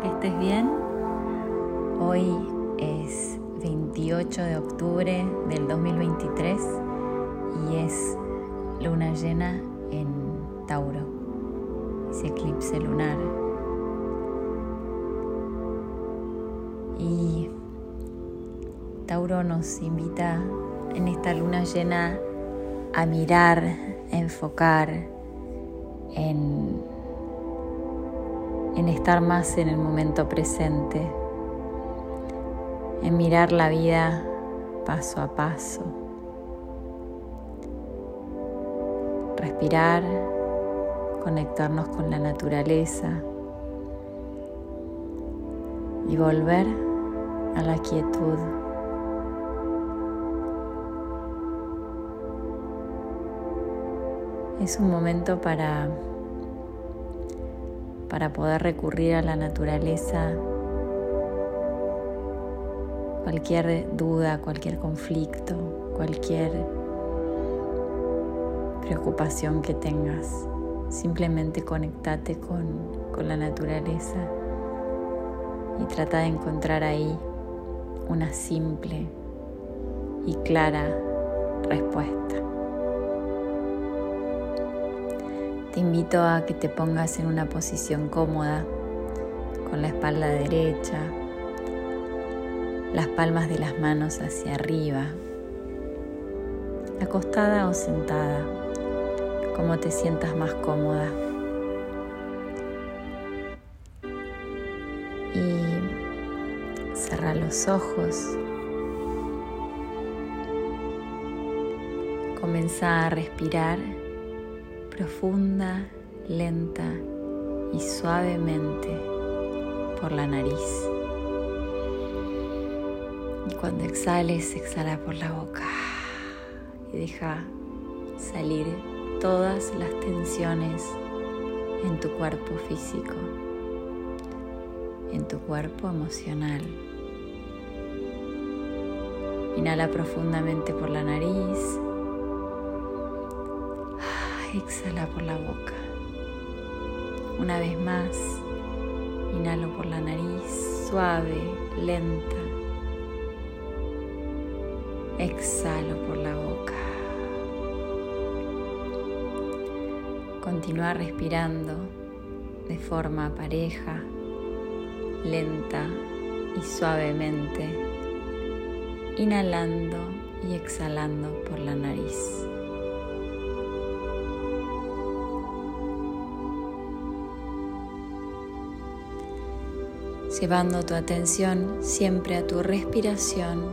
que estés bien. Hoy es 28 de octubre del 2023 y es luna llena en Tauro, ese eclipse lunar. Y Tauro nos invita en esta luna llena a mirar, a enfocar en en estar más en el momento presente, en mirar la vida paso a paso, respirar, conectarnos con la naturaleza y volver a la quietud. Es un momento para para poder recurrir a la naturaleza. Cualquier duda, cualquier conflicto, cualquier preocupación que tengas, simplemente conectate con, con la naturaleza y trata de encontrar ahí una simple y clara respuesta. Te invito a que te pongas en una posición cómoda, con la espalda derecha, las palmas de las manos hacia arriba, acostada o sentada, como te sientas más cómoda. Y cerra los ojos. Comienza a respirar profunda, lenta y suavemente por la nariz. Y cuando exhales, exhala por la boca y deja salir todas las tensiones en tu cuerpo físico, en tu cuerpo emocional. Inhala profundamente por la nariz exhala por la boca. Una vez más, inhalo por la nariz, suave, lenta. Exhalo por la boca. Continúa respirando de forma pareja, lenta y suavemente, inhalando y exhalando por la nariz. Llevando tu atención siempre a tu respiración.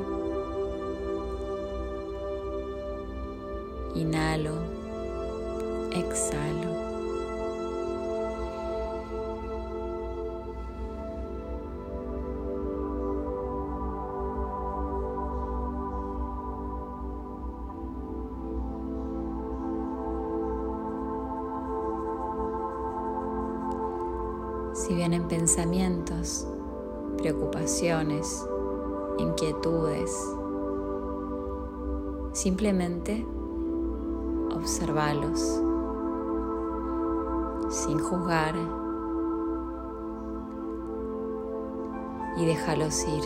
Inhalo, exhalo. Si vienen pensamientos, preocupaciones, inquietudes. Simplemente observalos sin juzgar y déjalos ir.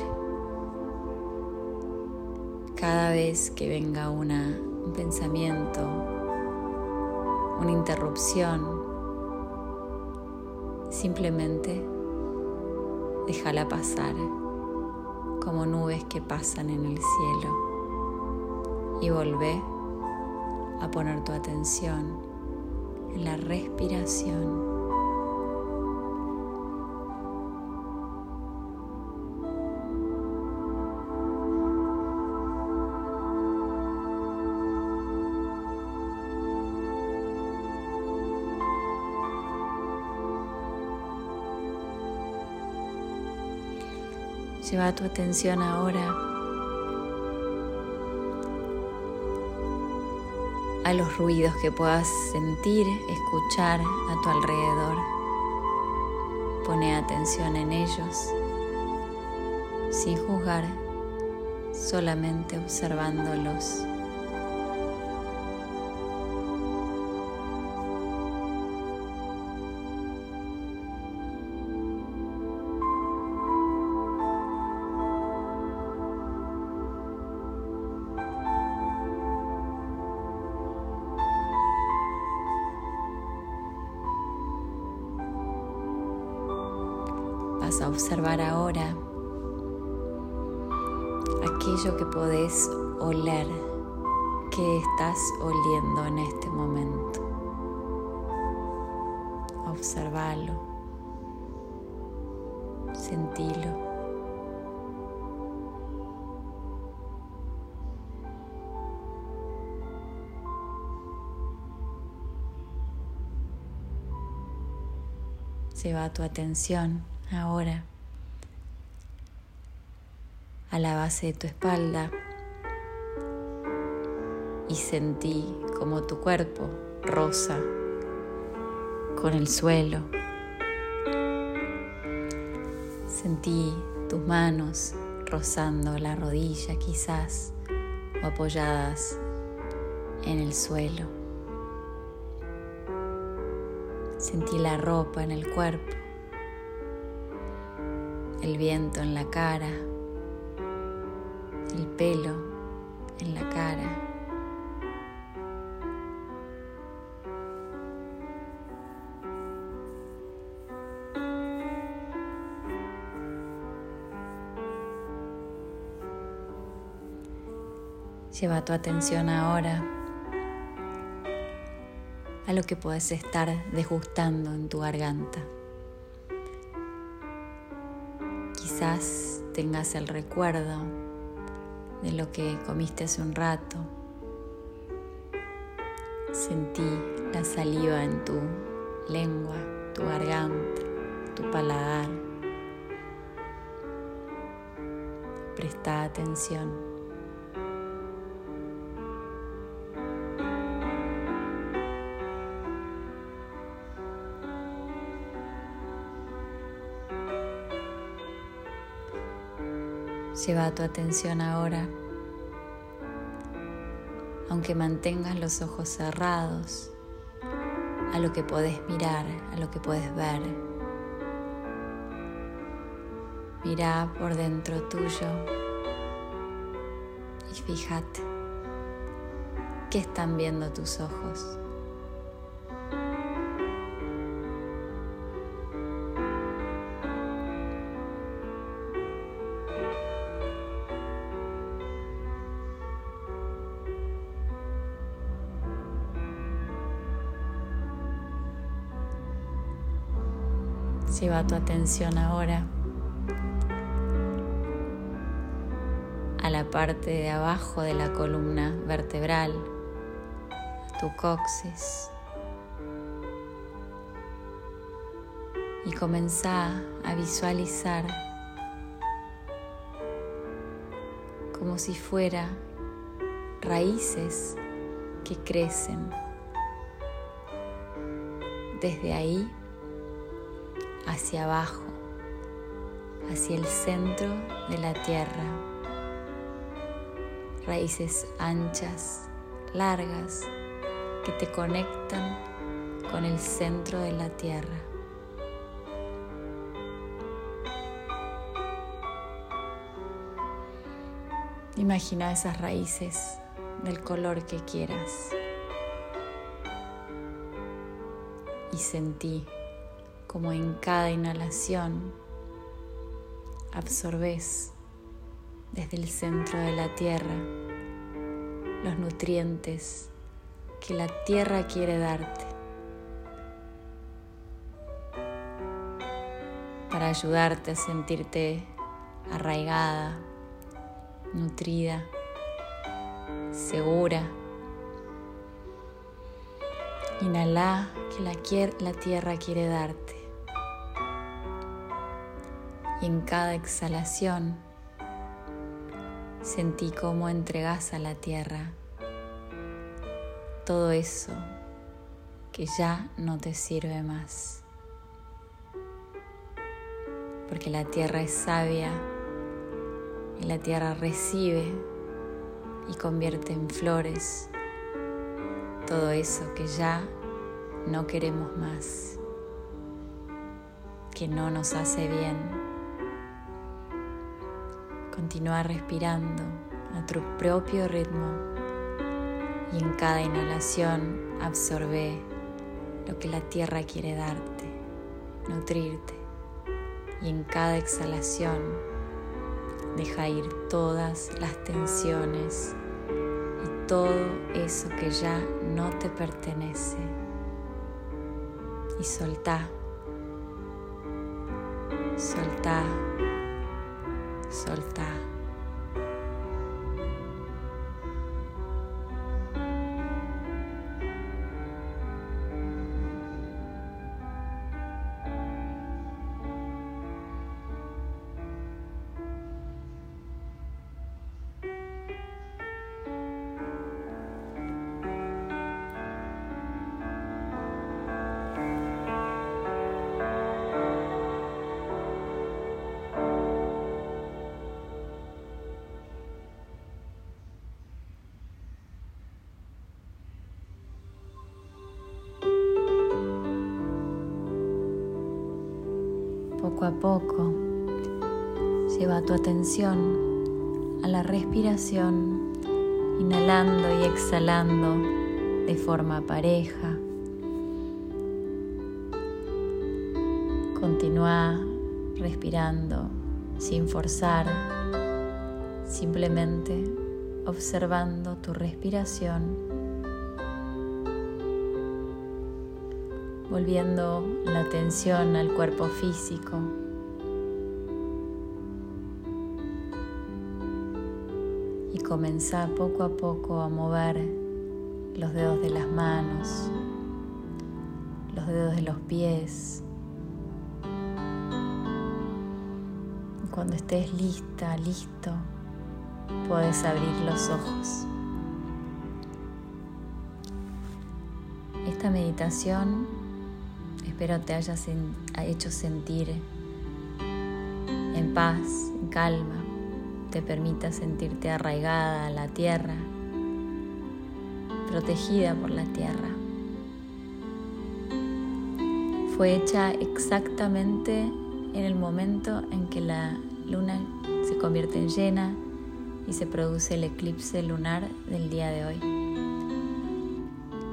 Cada vez que venga una, un pensamiento, una interrupción, simplemente déjala pasar como nubes que pasan en el cielo y volvé a poner tu atención en la respiración. Lleva tu atención ahora a los ruidos que puedas sentir, escuchar a tu alrededor. Pone atención en ellos sin juzgar, solamente observándolos. A observar ahora aquello que podés oler, que estás oliendo en este momento. Observalo, sentilo. Lleva tu atención ahora a la base de tu espalda y sentí como tu cuerpo rosa con el suelo. Sentí tus manos rozando la rodilla quizás o apoyadas en el suelo. Sentí la ropa en el cuerpo, el viento en la cara, el pelo en la cara. Lleva tu atención ahora a lo que puedes estar desgustando en tu garganta. Quizás tengas el recuerdo de lo que comiste hace un rato. Sentí la saliva en tu lengua, tu garganta, tu paladar. Presta atención. Lleva tu atención ahora, aunque mantengas los ojos cerrados, a lo que podés mirar, a lo que puedes ver. Mira por dentro tuyo y fíjate qué están viendo tus ojos. Lleva tu atención ahora a la parte de abajo de la columna vertebral, tu coxis. Y comenzá a visualizar como si fuera raíces que crecen. Desde ahí hacia abajo, hacia el centro de la tierra. Raíces anchas, largas, que te conectan con el centro de la tierra. Imagina esas raíces del color que quieras y sentí como en cada inhalación absorbes desde el centro de la tierra los nutrientes que la tierra quiere darte para ayudarte a sentirte arraigada, nutrida, segura. Inhala que la, la tierra quiere darte y en cada exhalación sentí cómo entregas a la tierra todo eso que ya no te sirve más. Porque la tierra es sabia y la tierra recibe y convierte en flores todo eso que ya no queremos más, que no nos hace bien. Continúa respirando a tu propio ritmo y en cada inhalación absorbe lo que la tierra quiere darte, nutrirte, y en cada exhalación deja ir todas las tensiones y todo eso que ya no te pertenece. Y soltá, soltá, soltá. Poco a poco, lleva tu atención a la respiración, inhalando y exhalando de forma pareja. Continúa respirando sin forzar, simplemente observando tu respiración volviendo la atención al cuerpo físico. Y comenzar poco a poco a mover los dedos de las manos, los dedos de los pies. cuando estés lista, listo, puedes abrir los ojos. Esta meditación espero te hayas hecho sentir en paz, en calma, te permita sentirte arraigada a la tierra, protegida por la tierra. Fue hecha exactamente en el momento en que la luna se convierte en llena y se produce el eclipse lunar del día de hoy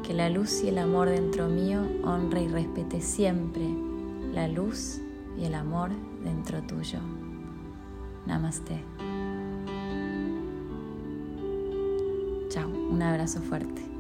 que la luz y el amor dentro mío honre y respete siempre la luz y el amor dentro tuyo. Namaste. Chao, un abrazo fuerte.